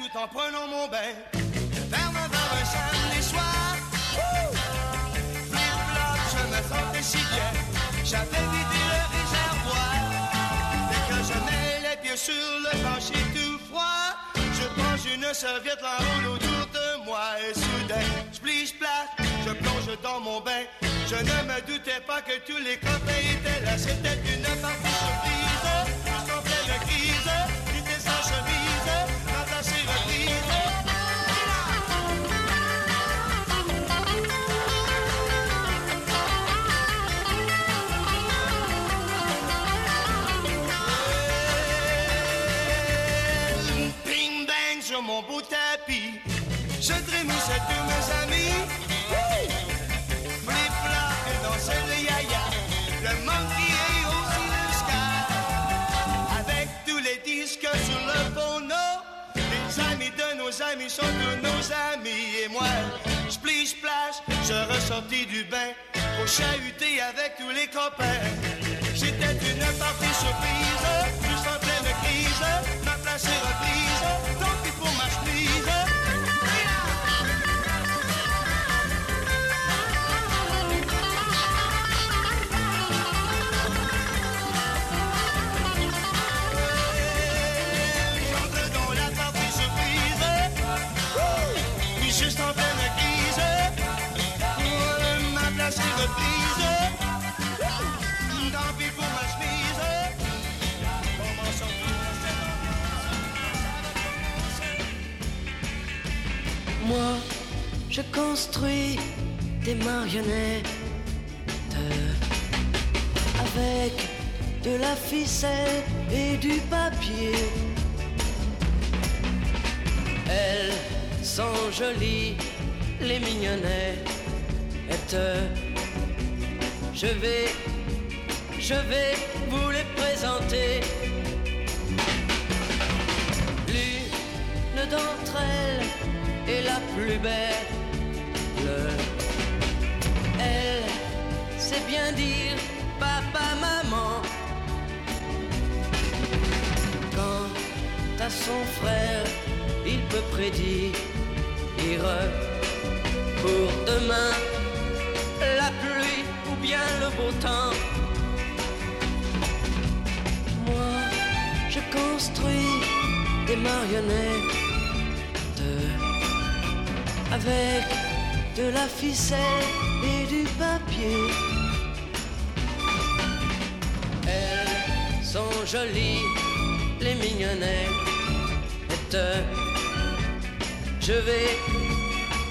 tout en prenant mon bain. Vers ma un samedi soir. Flip-flop, je me sentais si bien. J'avais vidé le réservoir. Dès que je mets les pieds sur le plancher tout froid, je penche une serviette l'enroule autour de moi. Et soudain, splish splash, je plonge dans mon bain. Je ne me doutais pas que tous les copains étaient là. C'était une partie surprise. Juste en pleine crise, amis sont tous nos amis. Et moi, splish splash, je ressortis du bain. Pour chahuter avec tous les copains. J'étais une partie surprise. Juste en pleine crise. Ma place est reprise. Je construis des marionnettes avec de la ficelle et du papier. Elles sont jolies, les mignonnettes. Je vais, je vais vous les présenter. L'une d'entre elles est la plus belle. Bien dire papa, maman. Quant à son frère, il peut prédire pour demain la pluie ou bien le beau temps. Moi, je construis des marionnettes avec de la ficelle et du papier. Jolies, les mignonnettes. Je vais,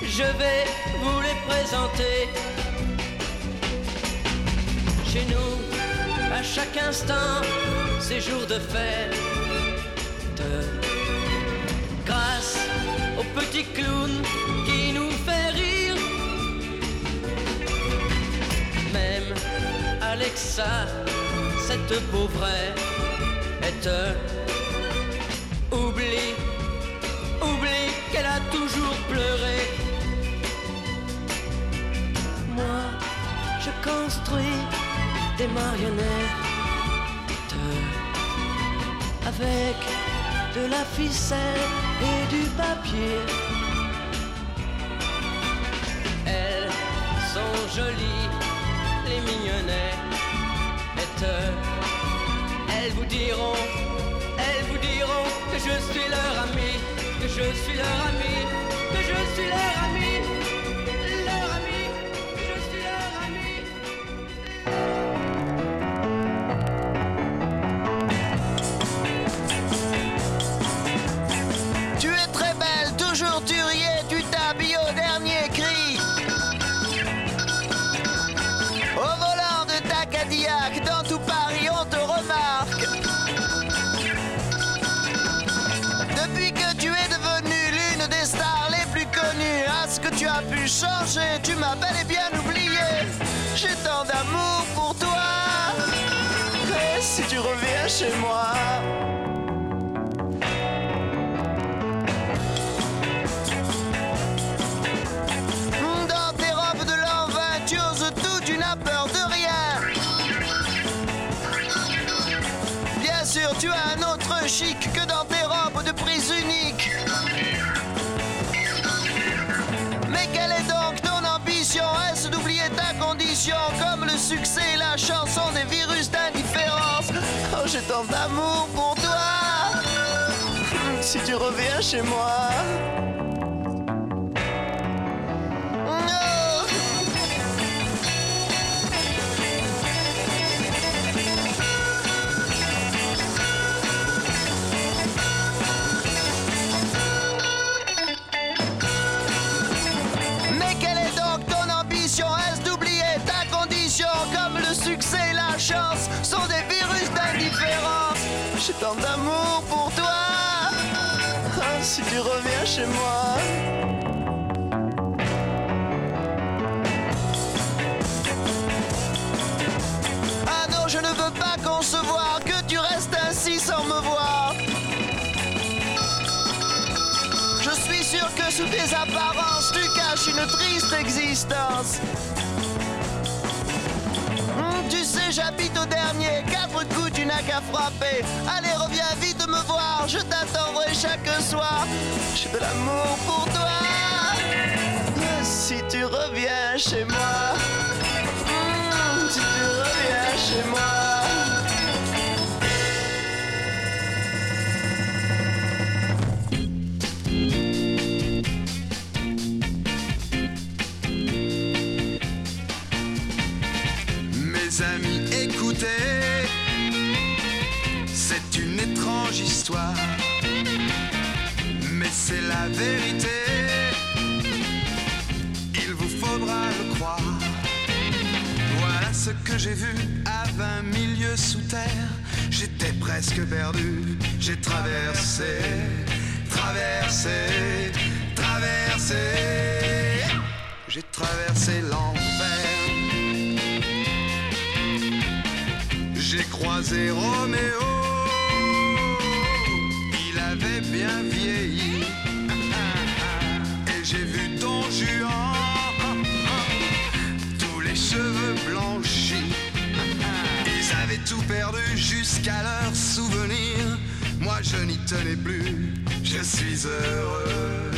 je vais vous les présenter. Chez nous, à chaque instant, c'est jour de fête. Grâce au petit clown qui nous fait rire. Même Alexa, cette pauvrette, oublie, oublie qu'elle a toujours pleuré. Moi, je construis des marionnettes avec de la ficelle et du papier. Elles sont jolies, les mignonnettes. Elles vous diront, elles vous diront que je suis leur ami, que je suis leur ami, que je suis leur ami, Dans tout Paris on te remarque. Depuis que tu es devenue l'une des stars les plus connues, à ce que tu as pu changer, tu m'as bel et bien oublié. J'ai tant d'amour pour toi. Et si tu reviens chez moi? d'amour pour toi. Si tu reviens chez moi. Sous tes apparences, tu caches une triste existence. Hmm, tu sais, j'habite au dernier, quatre coups, tu n'as qu'à frapper. Allez, reviens vite me voir, je t'attendrai chaque soir. J'ai de l'amour pour toi. Si tu reviens chez moi, Hmm, si tu reviens chez moi. Amis, écoutez, c'est une étrange histoire, mais c'est la vérité. Il vous faudra le croire. Voilà ce que j'ai vu à 20 milieux sous terre. J'étais presque perdu, j'ai traversé, traversé, traversé. J'ai traversé l'enfer. J'ai croisé Roméo, il avait bien vieilli. Et j'ai vu Don Juan, tous les cheveux blanchis. Ils avaient tout perdu jusqu'à leur souvenir. Moi je n'y tenais plus, je suis heureux,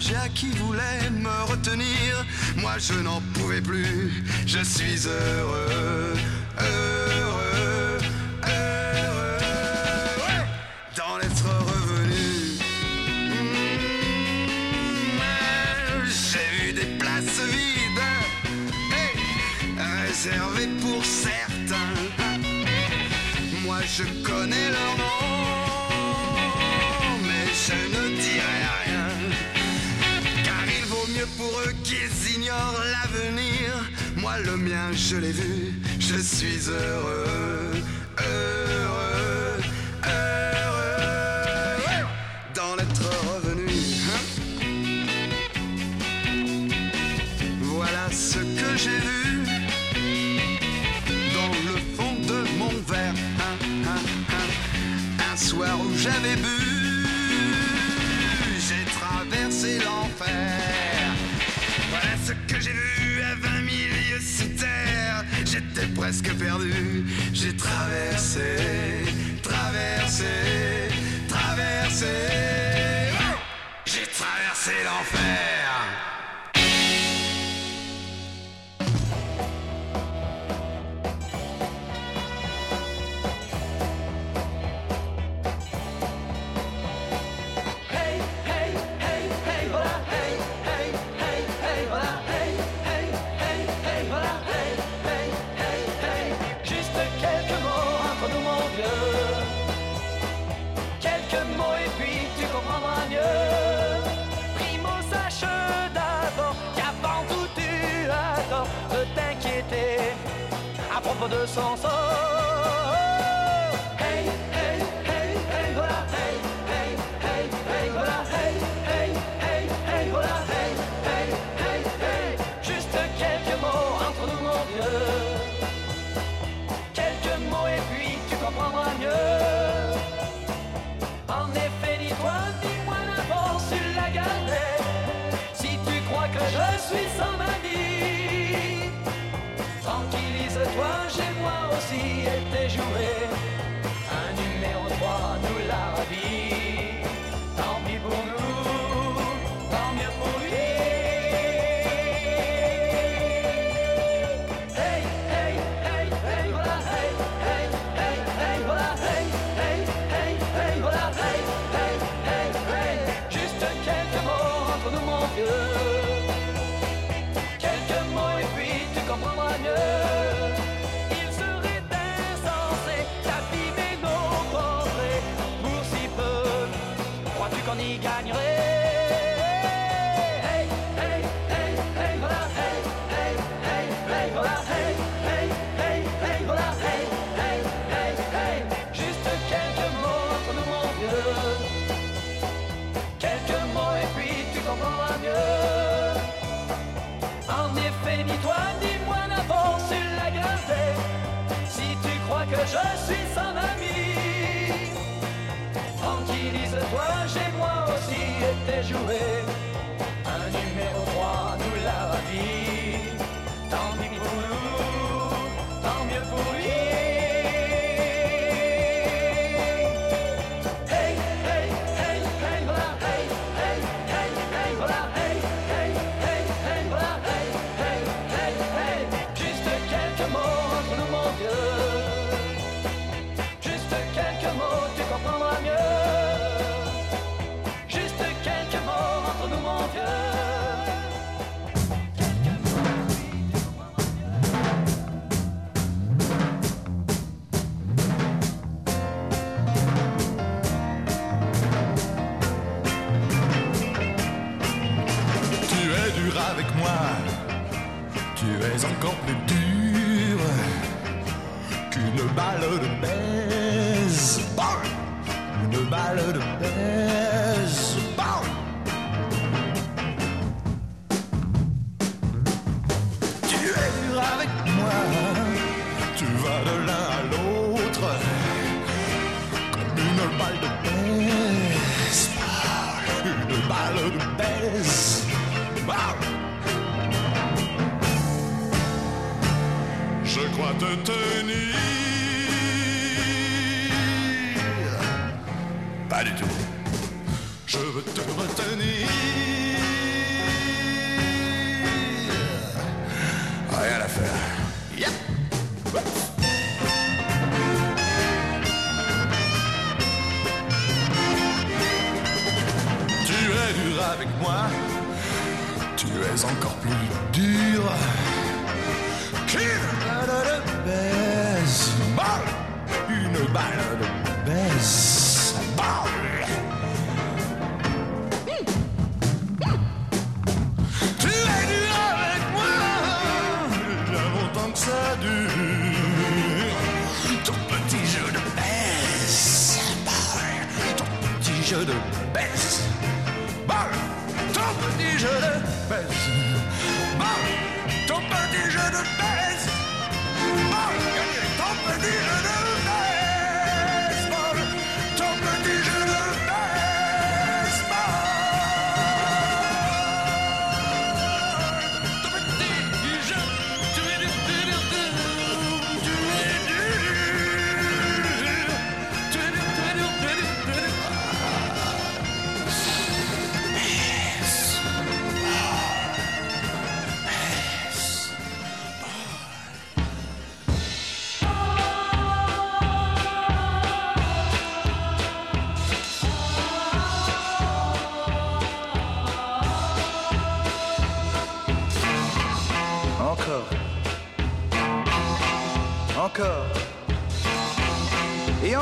Borgia qui voulait me retenir. Moi je n'en pouvais plus, je suis heureux, heureux, heureux ouais, d'en être revenu. Mmh, J'ai vu des places vides, réservées pour certains. Moi je connais leur nom, l'avenir. Moi le mien je l'ai vu, je suis heureux, heureux, heureux ouais, d'en être revenu. hein. Voilà ce que j'ai vu dans le fond de mon verre. hein, hein. Un soir où j'avais bu, J'étais presque perdu. J'ai traversé, traversé, traversé. J'ai traversé l'enfer. De son sort. Hey, hey, hey, hey, voilà, hey, hey, hey, hey, voilà, hey, hey, hey, hey, voilà, hey, hey, hey, hey. Juste quelques mots entre nous, mon vieux. Quelques mots et puis tu comprendras mieux. En effet, dis-toi, dis-moi d'abord sur la galette. Si tu crois que je suis sans Nancy était jouée. Un numéro 3 nous l'a habillé. Avec moi, tu es encore plus dur qu'une balle de baise. Balle, une balle de baise. Jeu de baisse. Balle, ton petit jeu de baisse. Balle, ton petit jeu de baisse.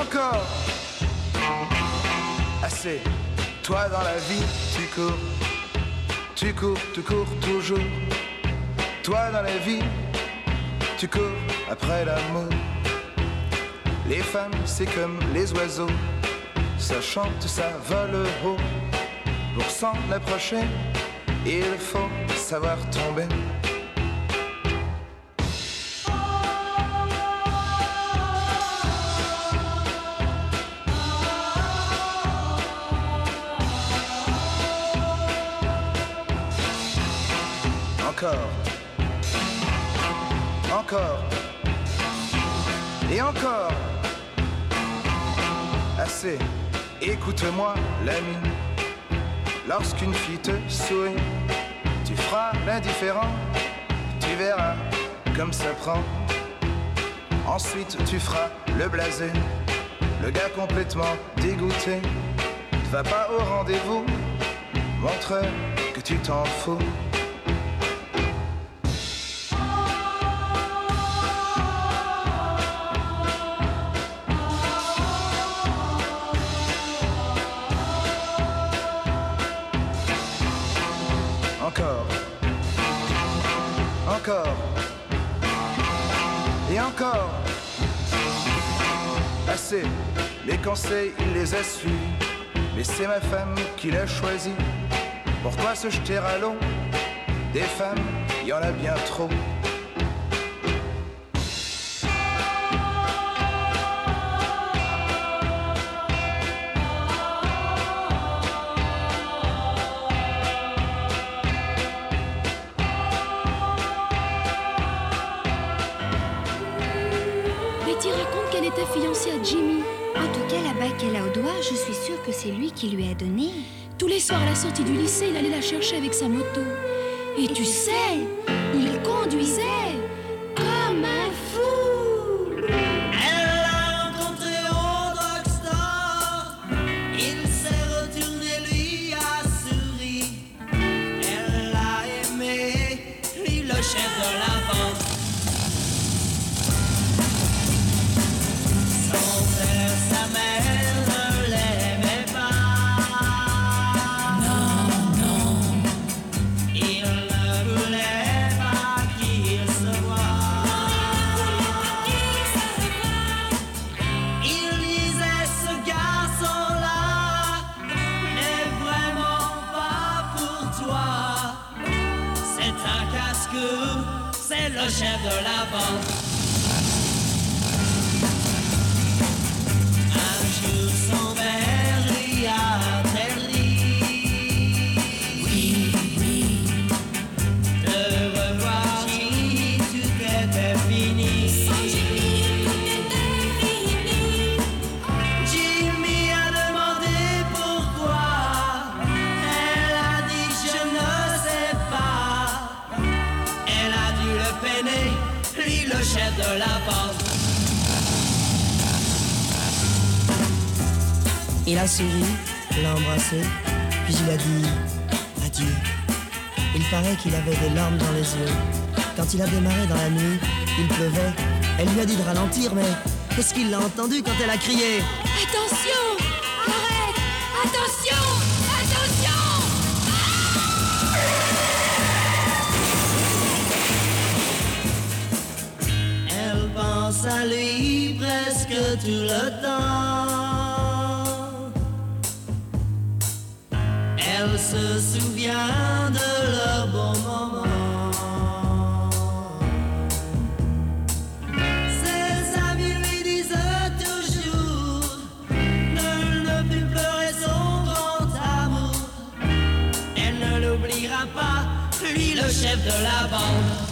Encore. Assez. Toi dans la vie, tu cours. Tu cours, tu cours toujours. Toi dans la vie, tu cours après l'amour. Les femmes, c'est comme les oiseaux. Ça chante, ça vole haut. Pour s'en approcher, il faut savoir tomber. Encore. Assez. Écoute-moi, l'ami. Lorsqu'une fille te sourit, tu feras l'indifférent. Tu verras comme ça prend. Ensuite, tu feras le blasé. Le gars complètement dégoûté. Ne va pas au rendez-vous. Montre que tu t'en fous. Les conseils, il les a suivis. Mais c'est ma femme qui l'a choisi. Pourquoi se jeter à l'eau Des femmes, il y en a bien trop. Qui lui a donné. Tous les soirs à la sortie du lycée, il allait la chercher avec sa moto. Et, tu sais, souri, l'a embrassé, puis il a dit adieu. Il paraît qu'il avait des larmes dans les yeux. Quand il a démarré dans la nuit, il pleuvait. Elle lui a dit de ralentir, mais est-ce qu'il l'a entendu quand elle a crié? Attention Arrête Attention Attention Elle pense à lui presque tout le temps. Se souvient de leurs bons moments. Ses amis lui disent toujours Ne ne plus pleurer son grand amour. Elle ne l'oubliera pas, lui le chef de la bande.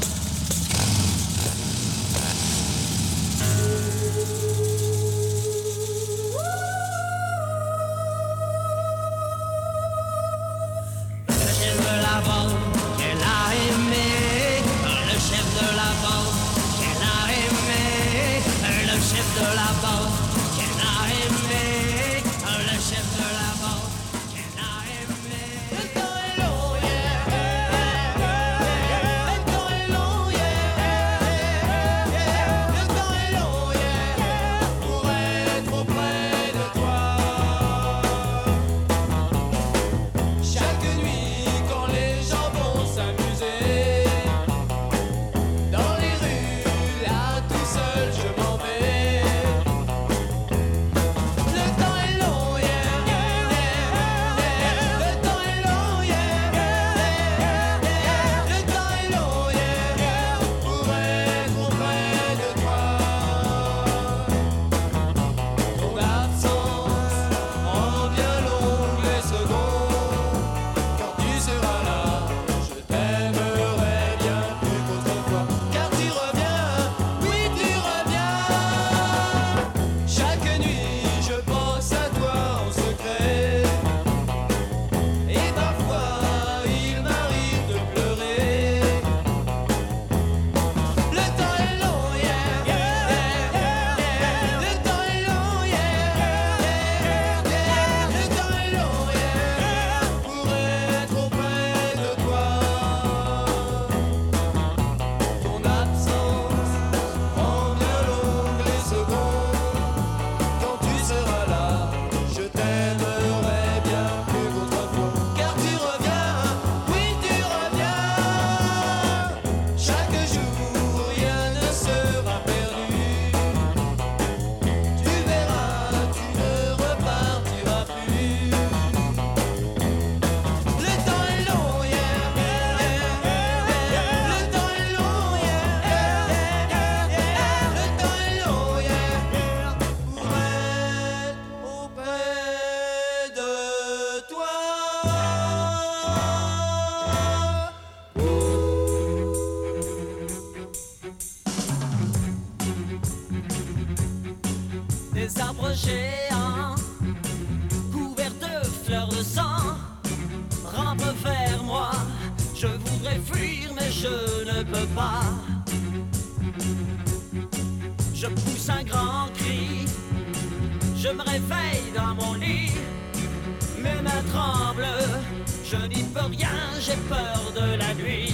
j'ai peur de la nuit.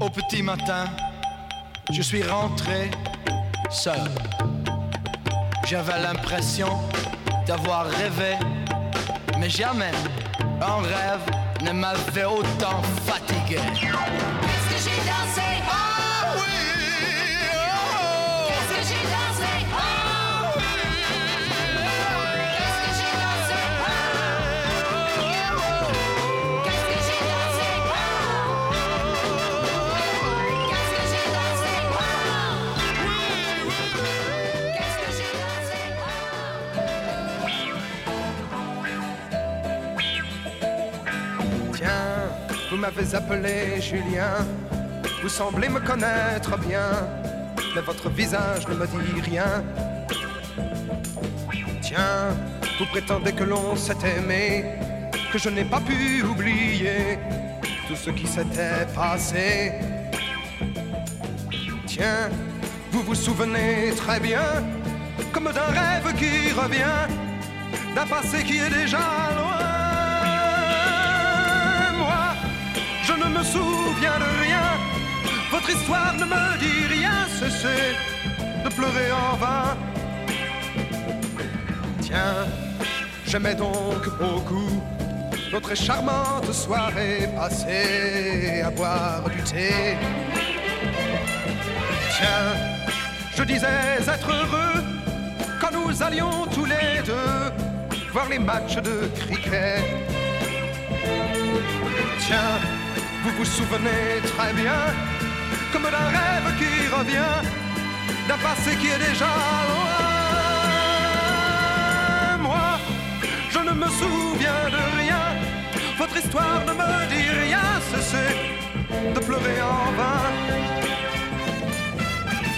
au petit matin, je suis rentré seul. J'avais l'impression d'avoir rêvé, mais jamais un rêve ne m'avait autant fatigué. M'avez appelé Julien. Vous semblez me connaître bien, mais votre visage ne me dit rien. Tiens, vous prétendez que l'on s'est aimé, que je n'ai pas pu oublier tout ce qui s'était passé. Tiens, vous vous souvenez très bien, comme d'un rêve qui revient, d'un passé qui est déjà loin. Ne me souviens de rien. Votre histoire ne me dit rien. Cessez de pleurer en vain. Tiens, j'aimais donc beaucoup notre charmante soirée passée à boire du thé. Tiens, je disais être heureux quand nous allions tous les deux voir les matchs de cricket. Tiens, vous vous souvenez très bien, comme d'un rêve qui revient, d'un passé qui est déjà loin. Moi, je ne me souviens de rien, votre histoire ne me dit rien, cessez de pleurer en vain.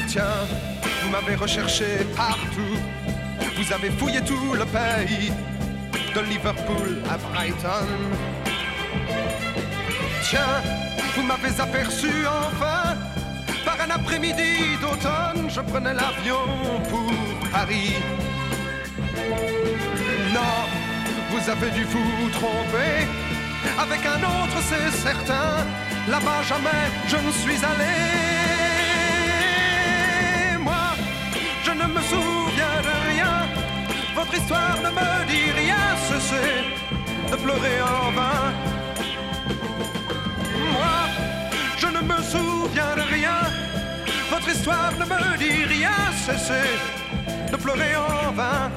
Tiens, vous m'avez recherché partout, vous avez fouillé tout le pays, de Liverpool à Brighton. Vous m'avez aperçu enfin par un après-midi d'automne. Je prenais l'avion pour Paris. Non, vous avez dû vous tromper. Avec un autre, c'est certain. Là-bas, jamais je ne suis allé. Moi, je ne me souviens de rien. Votre histoire ne me dit rien. Cessez de pleurer en vain. Ne me souviens de rien. Votre histoire ne me dit rien. Cessez de pleurer en vain.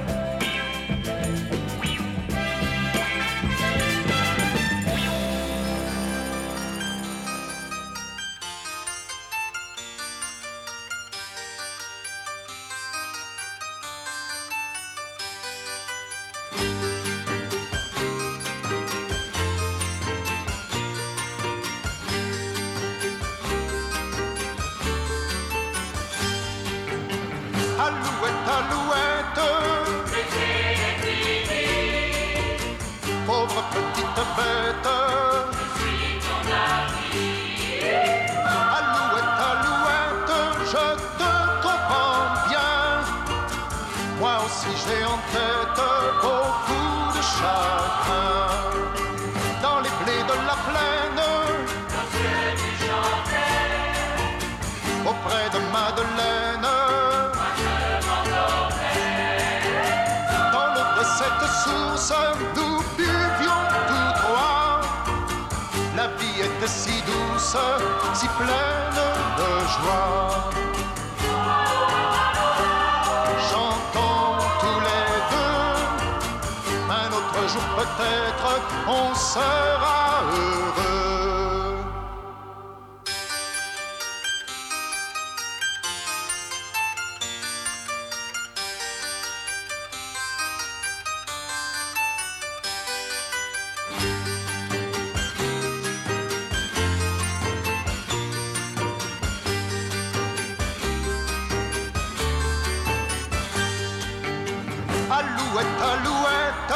Alouette, alouette.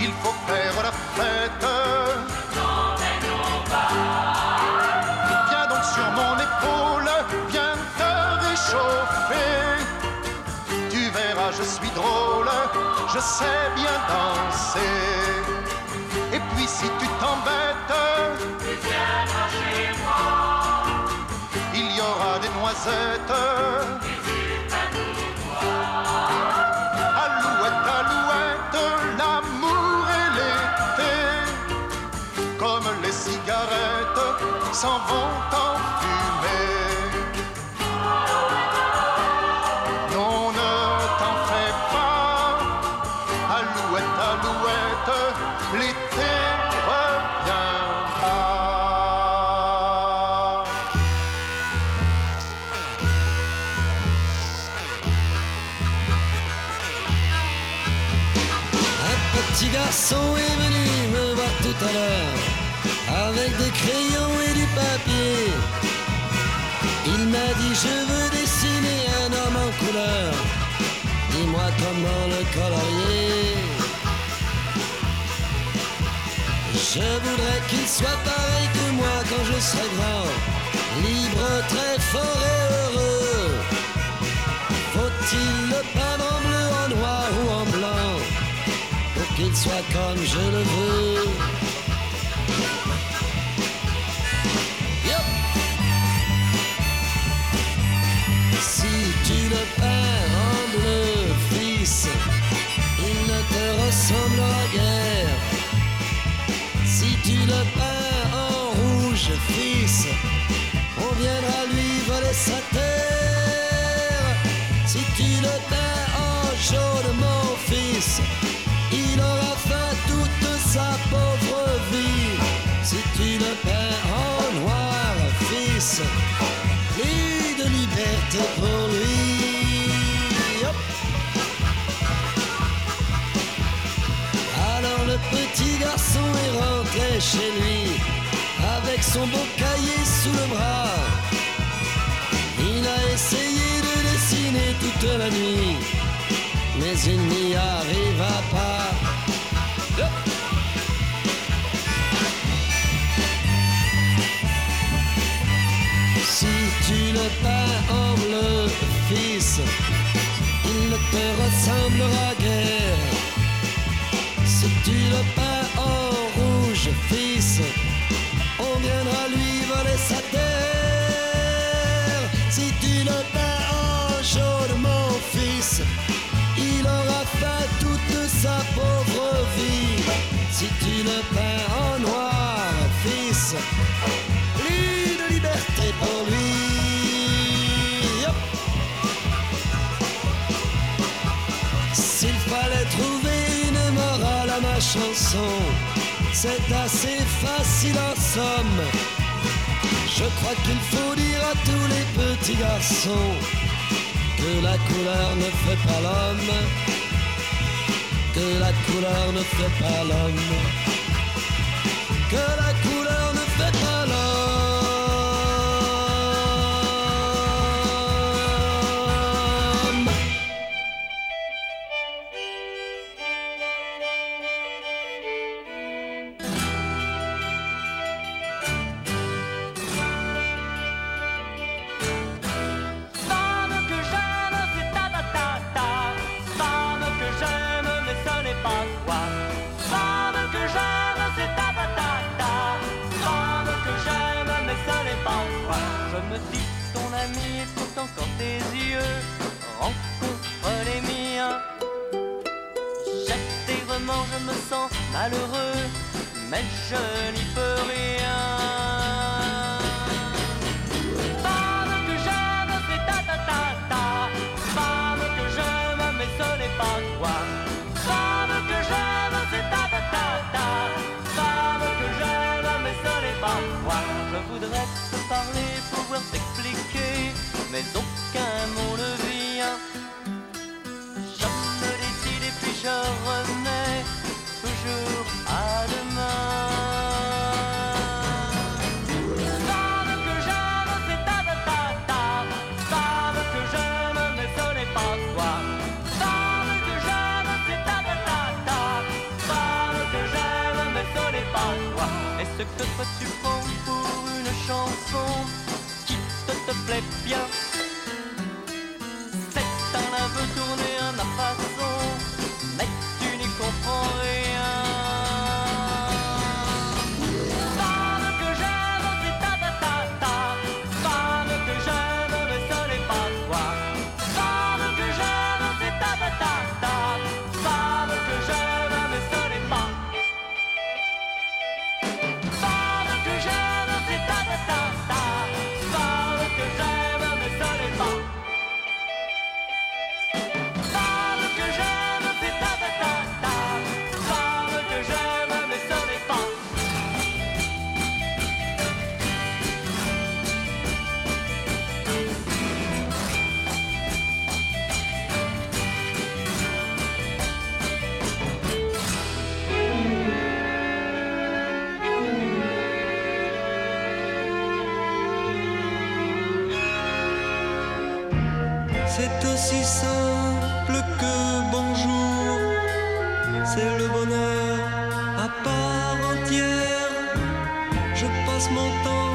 Il faut faire la fête. Viens donc sur mon épaule, viens te réchauffer. Tu verras, je suis drôle, je sais bien danser. Et puis si tu t'embêtes, il y aura des noisettes. S'en vont en fumée. Je voudrais qu'il soit pareil que moi quand je serai grand, libre, très fort et heureux. Faut-il le peindre en bleu, en noir ou en blanc? Pour qu'il soit comme je le veux Le peins en rouge, fils, on viendra lui voler sa terre. Si tu le peins en jaune, mon fils, il aura faim toute sa pauvre vie. Si tu le peins en noir, fils, plus de liberté pour lui. Chez lui avec son beau cahier sous le bras. Il a essayé de dessiner toute la nuit, mais il n'y arriva pas. Si tu le peins en bleu, fils, il ne te ressemblera guère. Si tu le peins en fils, on viendra lui voler sa terre. Si tu le peins en jaune, mon fils, il aura faim toute sa pauvre vie. Si tu le peins en noir, fils, plus de liberté pour lui. S'il fallait trouver une morale à ma chanson, c'est assez facile en somme. Je crois qu'il faut dire à tous les petits garçons que la couleur ne fait pas l'homme, que la couleur ne fait pas l'homme, que la couleur ne Ton ami et pourtant quand tes yeux rencontrent les miens. J'étais vraiment, je me sens malheureux, mais je n'y peux rien. Femme que j'aime, c'est ta ta ta ta. Femme que j'aime, mais ce n'est pas toi. Femme que j'aime, c'est ta ta ta ta. Femme que j'aime, mais ce n'est pas toi. Je voudrais parler, pouvoir t'expliquer, mais aucun mot ne plaît bien? Je passe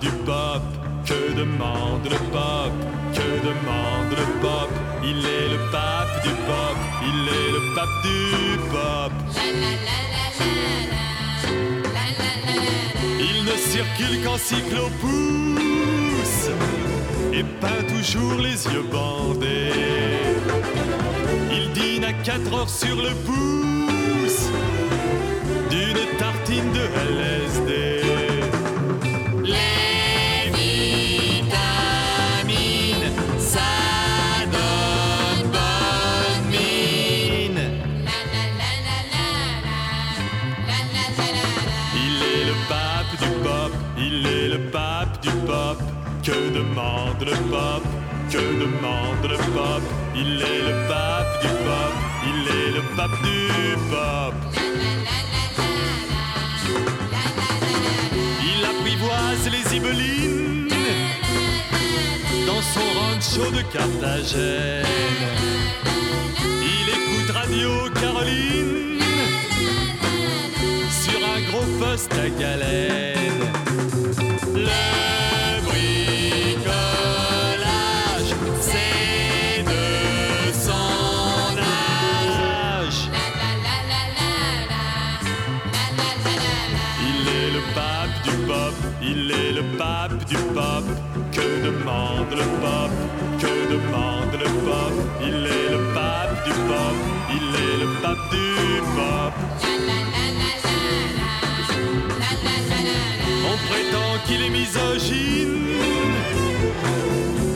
du pop. Que demande le pop Que demande le pop Il est le pape du pop, il est le pape du pop. Il ne circule qu'en cyclopousse et peint toujours les yeux bandés. Il dîne à 4 heures sur le pouce d'une tartine de LSD. Que demande le pop Il est le pape du pop, il est le pape du pop. Il apprivoise les Ibelines dans son rancho de Carthagène. Il écoute Radio Caroline sur un gros poste à galène. Demande le pop Que demande le pop Il est le pape du pop, il est le pape du pop. On prétend qu'il est misogyne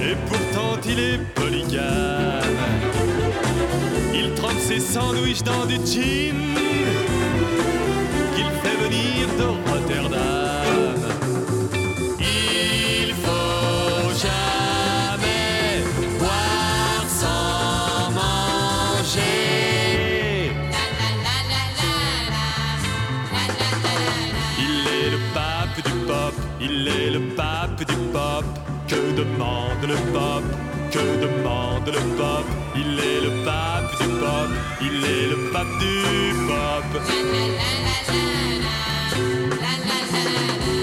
Et pourtant il est polygame. Il trempe ses sandwichs dans du gin Qu'il fait venir de Rotterdam Il est le pape du pop, il est le pape du pop. Que demande le pop Que demande le pop? Il est le pape du pop, il est le pape du pop.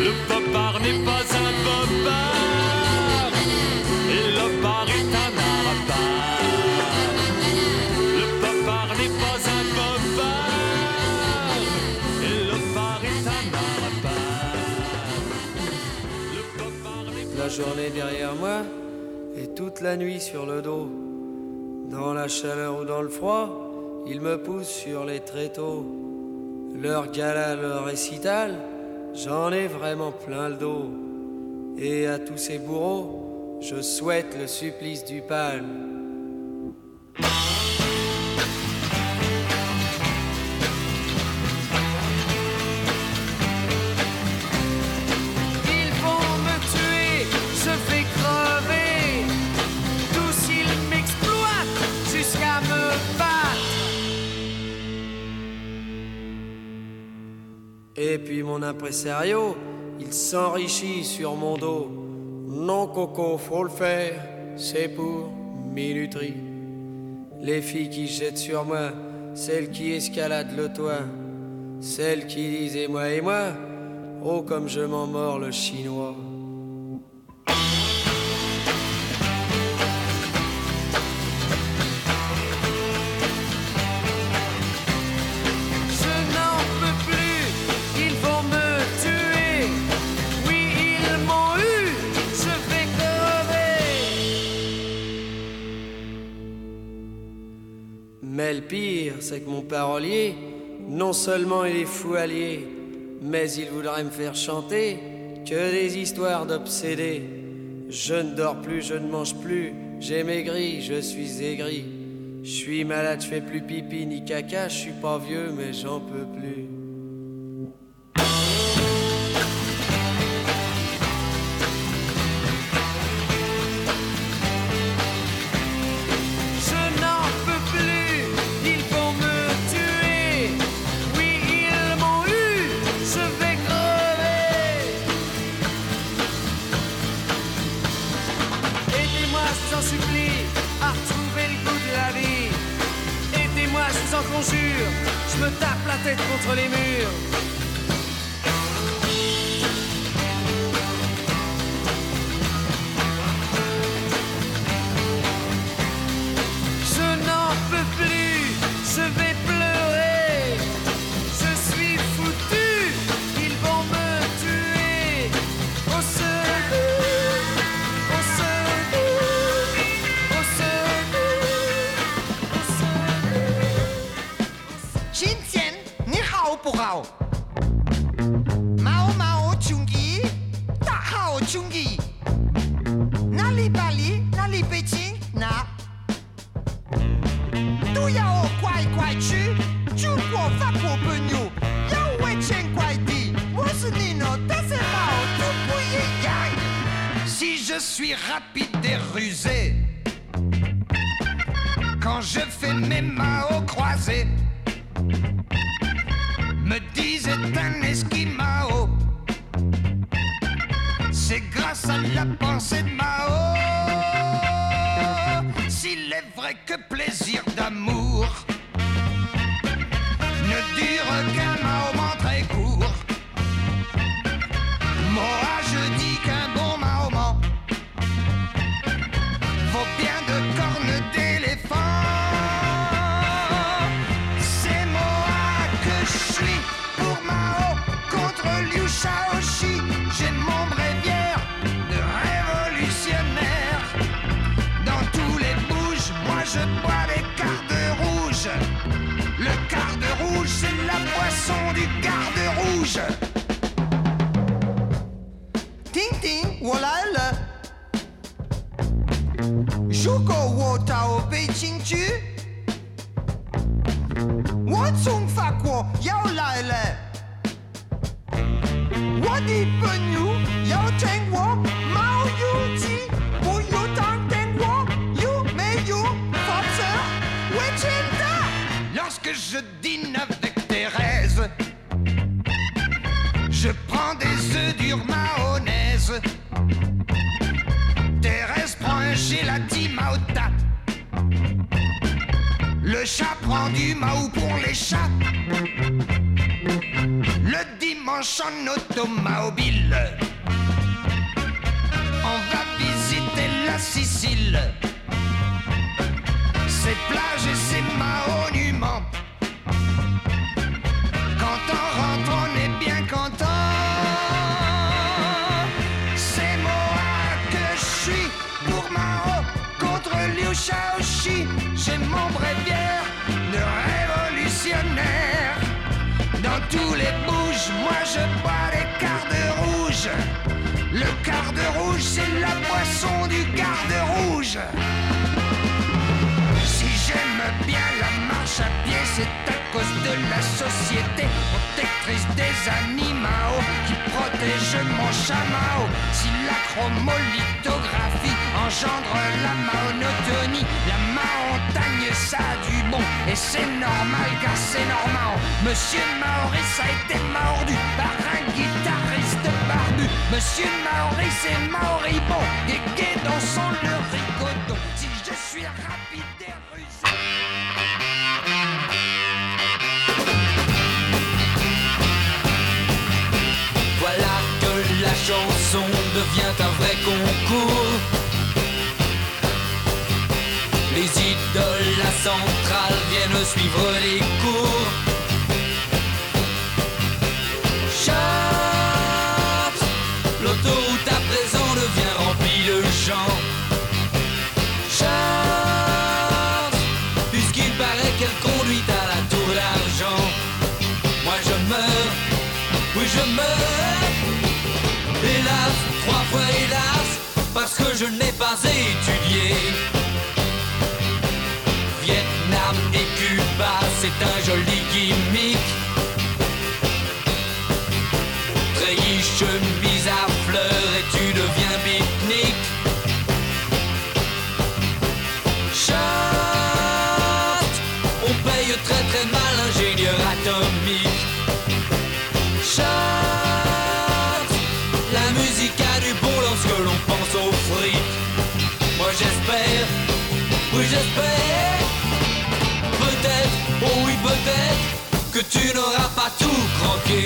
Le popard n'est pas un popard journée derrière moi et toute la nuit sur le dos. Dans la chaleur ou dans le froid, ils me poussent sur les tréteaux. Leur gala, leur récital, j'en ai vraiment plein le dos. Et à tous ces bourreaux, je souhaite le supplice du palme. Mon impresario, il s'enrichit sur mon dos. Non, Coco, faut le faire, c'est pour minuterie. Les filles qui jettent sur moi, celles qui escaladent le toit, celles qui disent et moi et moi, oh comme je m'en mords le chinois. Mais le pire, c'est que mon parolier, non seulement il est fou allié, mais il voudrait me faire chanter que des histoires d'obsédés. Je ne dors plus, je ne mange plus, j'ai maigri, je suis aigri. Je suis malade, je fais plus pipi ni caca, je suis pas vieux, mais j'en peux plus. Me tape la tête contre les murs. Wow. je bois des cartes rouges. Le garde rouge, c'est la boisson du garde rouge. Ting ting, 我来了。如果我到北京去，我从法国要来了。我的朋友要 Je prends des œufs durs mayonnaise. Thérèse prend un gelati maota. Le chat prend du Mao pour les chats. Le dimanche en automobile, on va visiter la Sicile. Ses plages et ses monuments. J'ai mon bréviaire de révolutionnaire. Dans tous les bouges, moi je bois les cartes rouges. Le garde rouge, c'est la boisson du garde rouge. Bien la marche à pied, c'est à cause de la société protectrice des animaux qui protège mon chameau. Si la chromolithographie engendre la monotonie, la montagne ça a du bon et c'est normal car c'est normal. Monsieur Maurice a été mordu par un guitariste barbu. Monsieur Maurice est moribond, gay dans son le chanson devient un vrai concours. Les idoles, la centrale viennent suivre les cours. Chante, l'autoroute à présent devient remplie de gens. Chante, puisqu'il paraît qu'elle conduit à la tour d'argent. Moi je meurs, oui je meurs. Parce que je n'ai pas étudié. Vietnam et Cuba, c'est un joli gimmick. Peut-être, que tu n'auras pas tout croqué.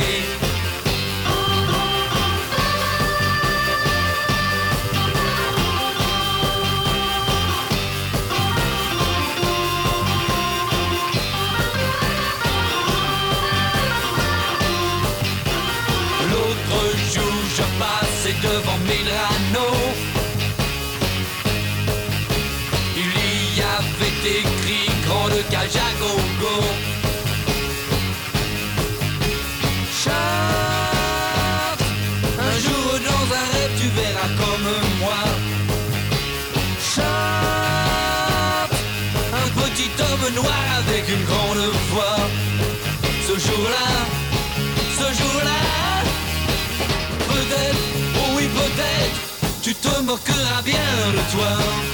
Bien de toi.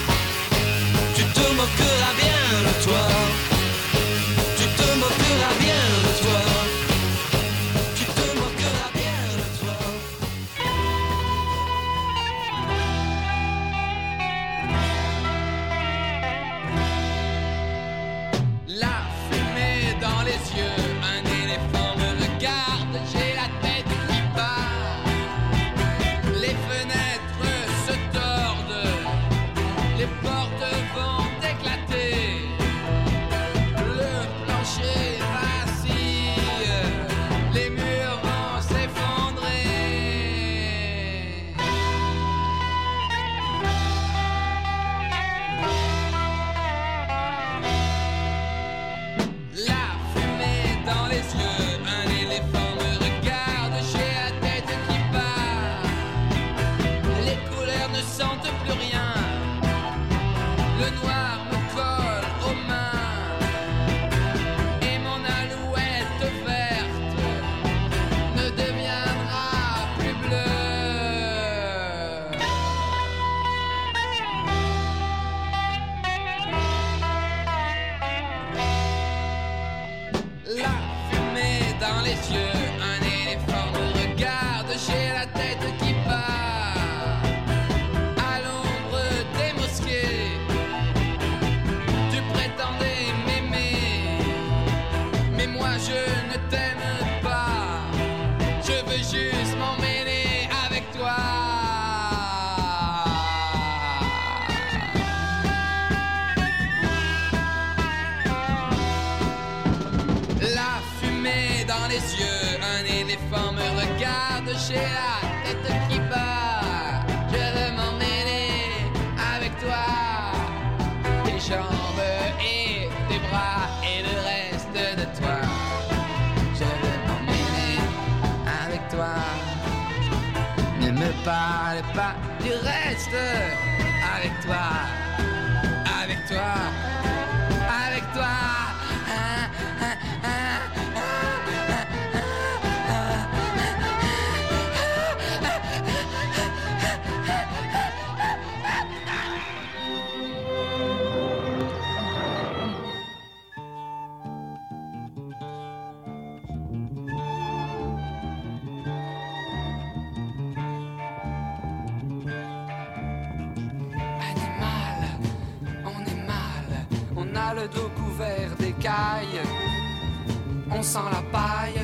on sent la paille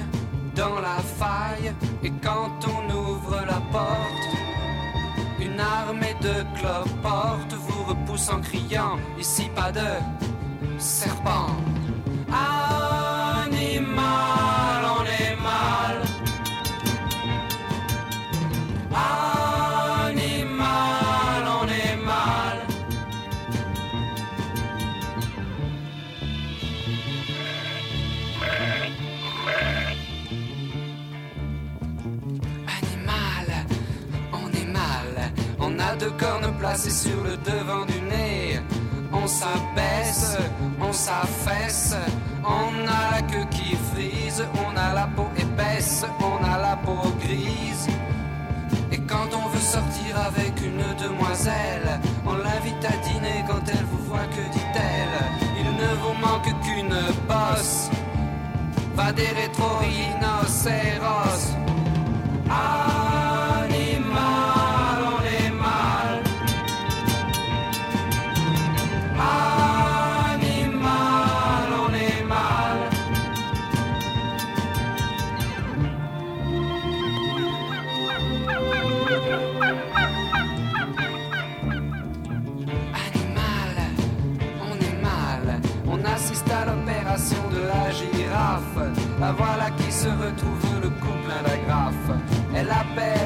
dans la faille et quand on ouvre la porte, une armée de cloportes vous repousse en criant ici pas de serpent. C'est sur le devant du nez. On s'abaisse, on s'affaisse, on a la queue qui frise, on a la peau épaisse, on a la peau grise. Et quand on veut sortir avec une demoiselle, on l'invite à dîner quand elle vous voit, que dit-elle? Il ne vous manque qu'une bosse, va des rétro-rhinocéros. bad.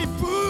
Merci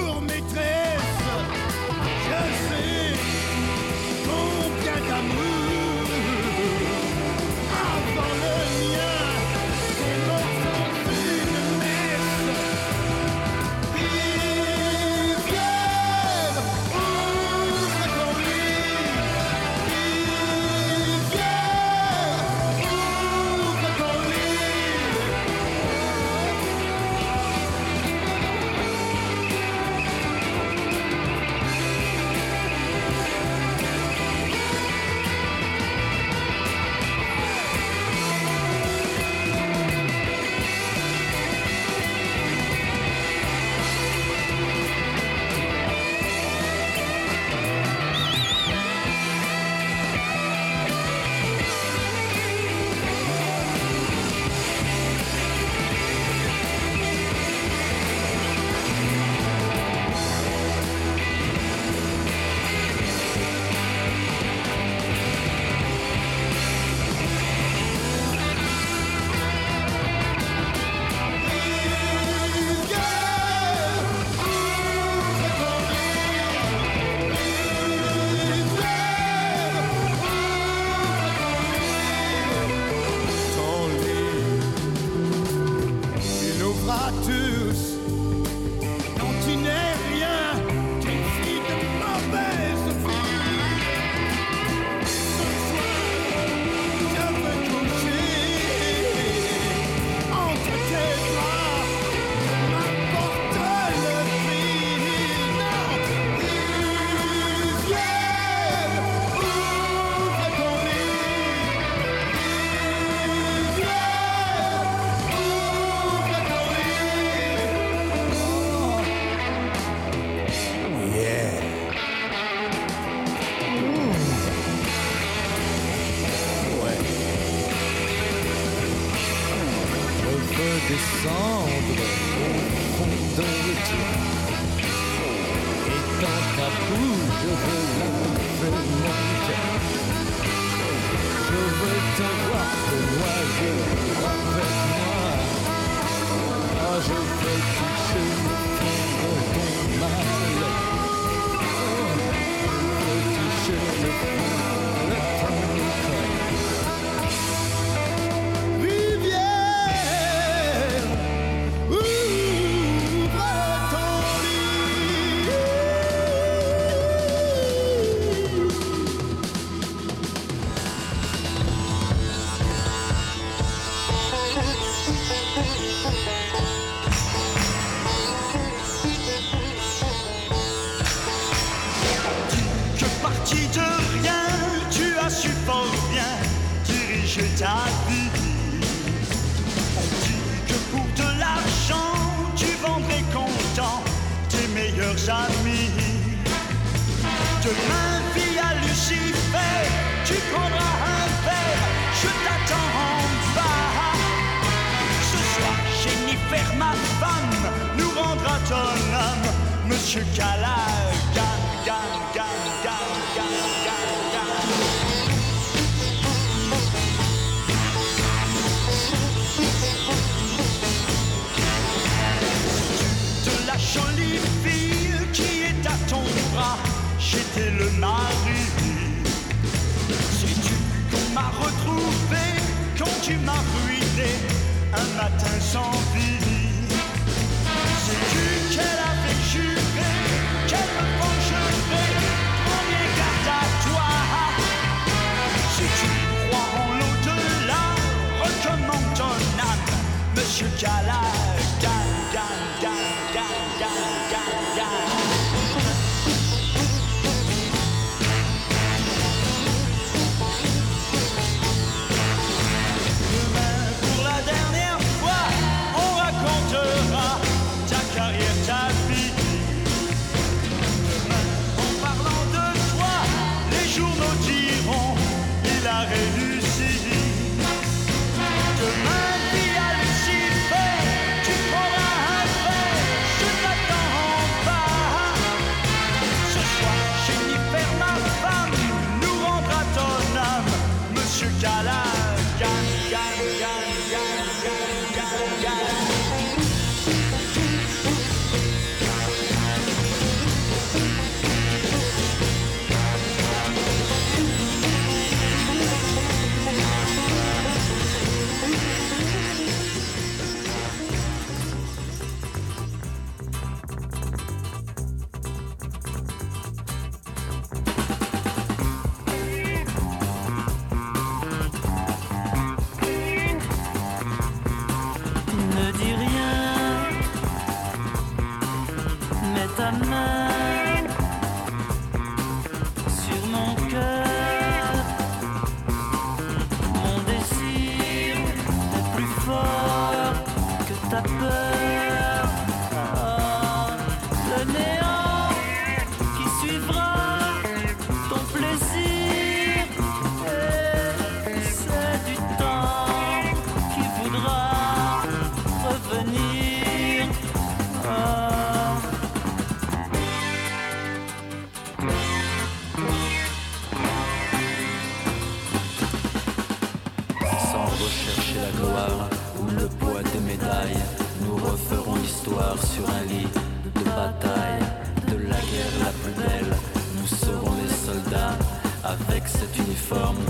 from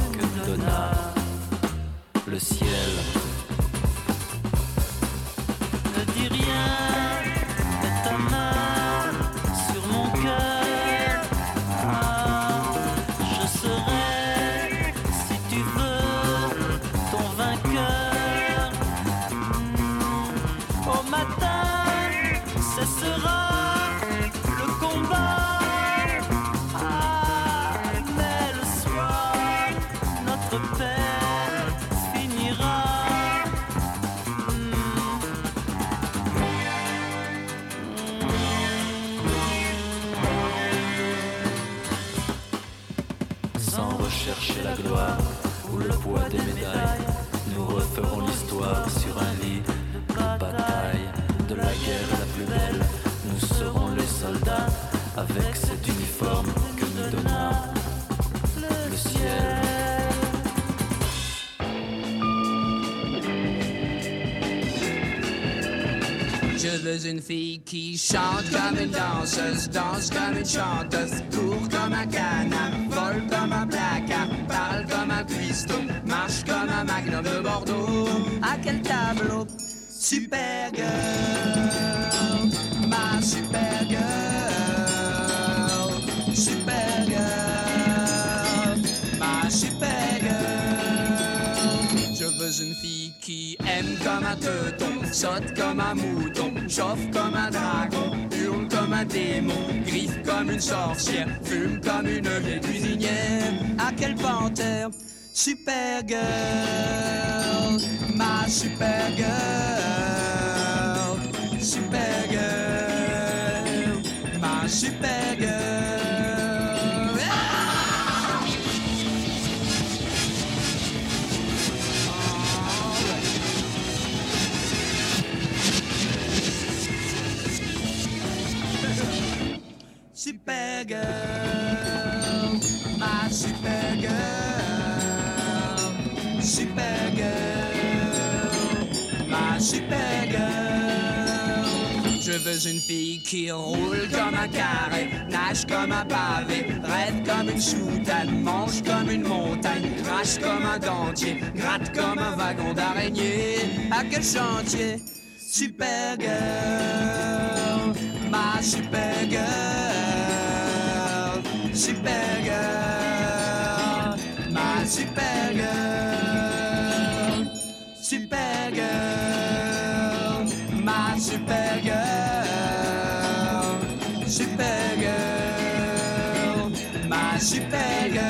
qui chante comme une danseuse, danse comme une chanteuse, court comme un canard, vole comme un placard, parle comme un cuistot, marche comme un magnum de Bordeaux. À quel tableau? Super girl, ma super girl, super girl, ma super girl. Je veux une fille qui aime comme un teuton, saute comme un mouton, chauffe comme un dragon, hurle comme un démon, griffe comme une sorcière, fume comme une vieille cuisinière. À quelle panthère Super girl, ma super girl, super girl, ma super girl. Super girl, ma super girl, super girl, ma super girl. Je veux une fille qui roule comme un carré, nage comme un pavé, rêve comme une soutane, mange comme une montagne, crache comme un dentier, gratte comme un wagon d'araignée. À quel chantier? Super girl, ma super girl, super girl, ma super girl, super girl, ma super girl, super girl, ma super girl.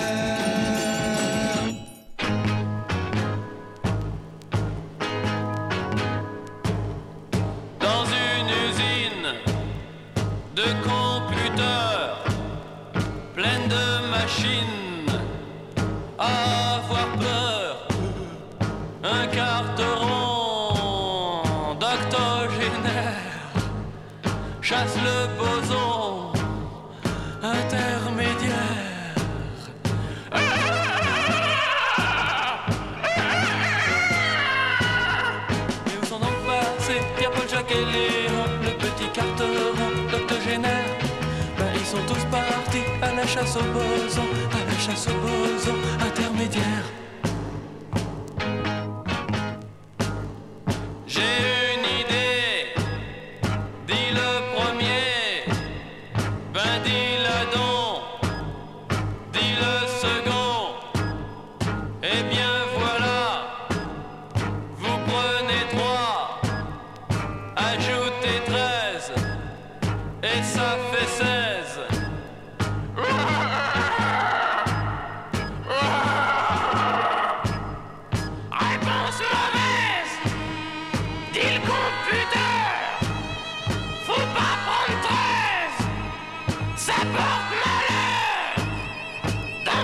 Chasse au boson À la chasse au boson intermédiaire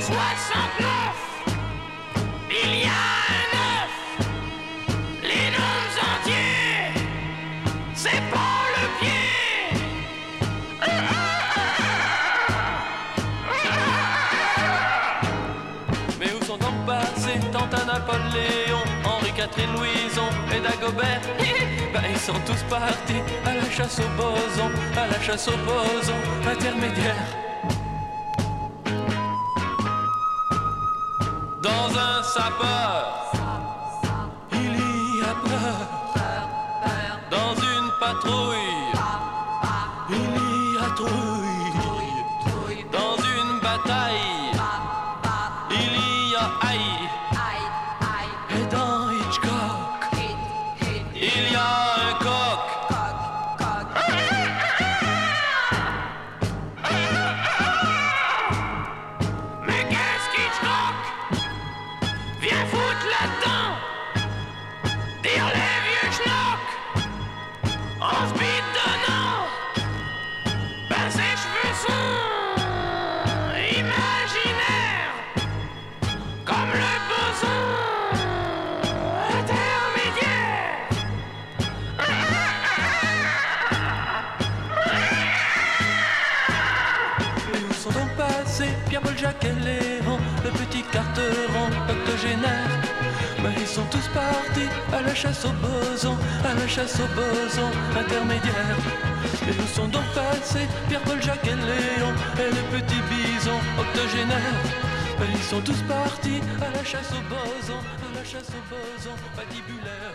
69, il y a un 9. Les noms entiers, c'est pas le pied. Mais où sont donc passés Tante Napoléon, Henri-Catherine Louison et Dagobert? Ben ils sont tous partis à la chasse au boson, à la chasse au boson intermédiaire. Dans un sapeur, carteron octogénaire. Mais ils sont tous partis à la chasse aux bosons, à la chasse aux bosons intermédiaires. Et où sont donc passés Pierre-Paul, Jacques et Léon et les petits bisons octogénaires Mais Ils sont tous partis à la chasse aux bosons, à la chasse aux bosons patibulaires.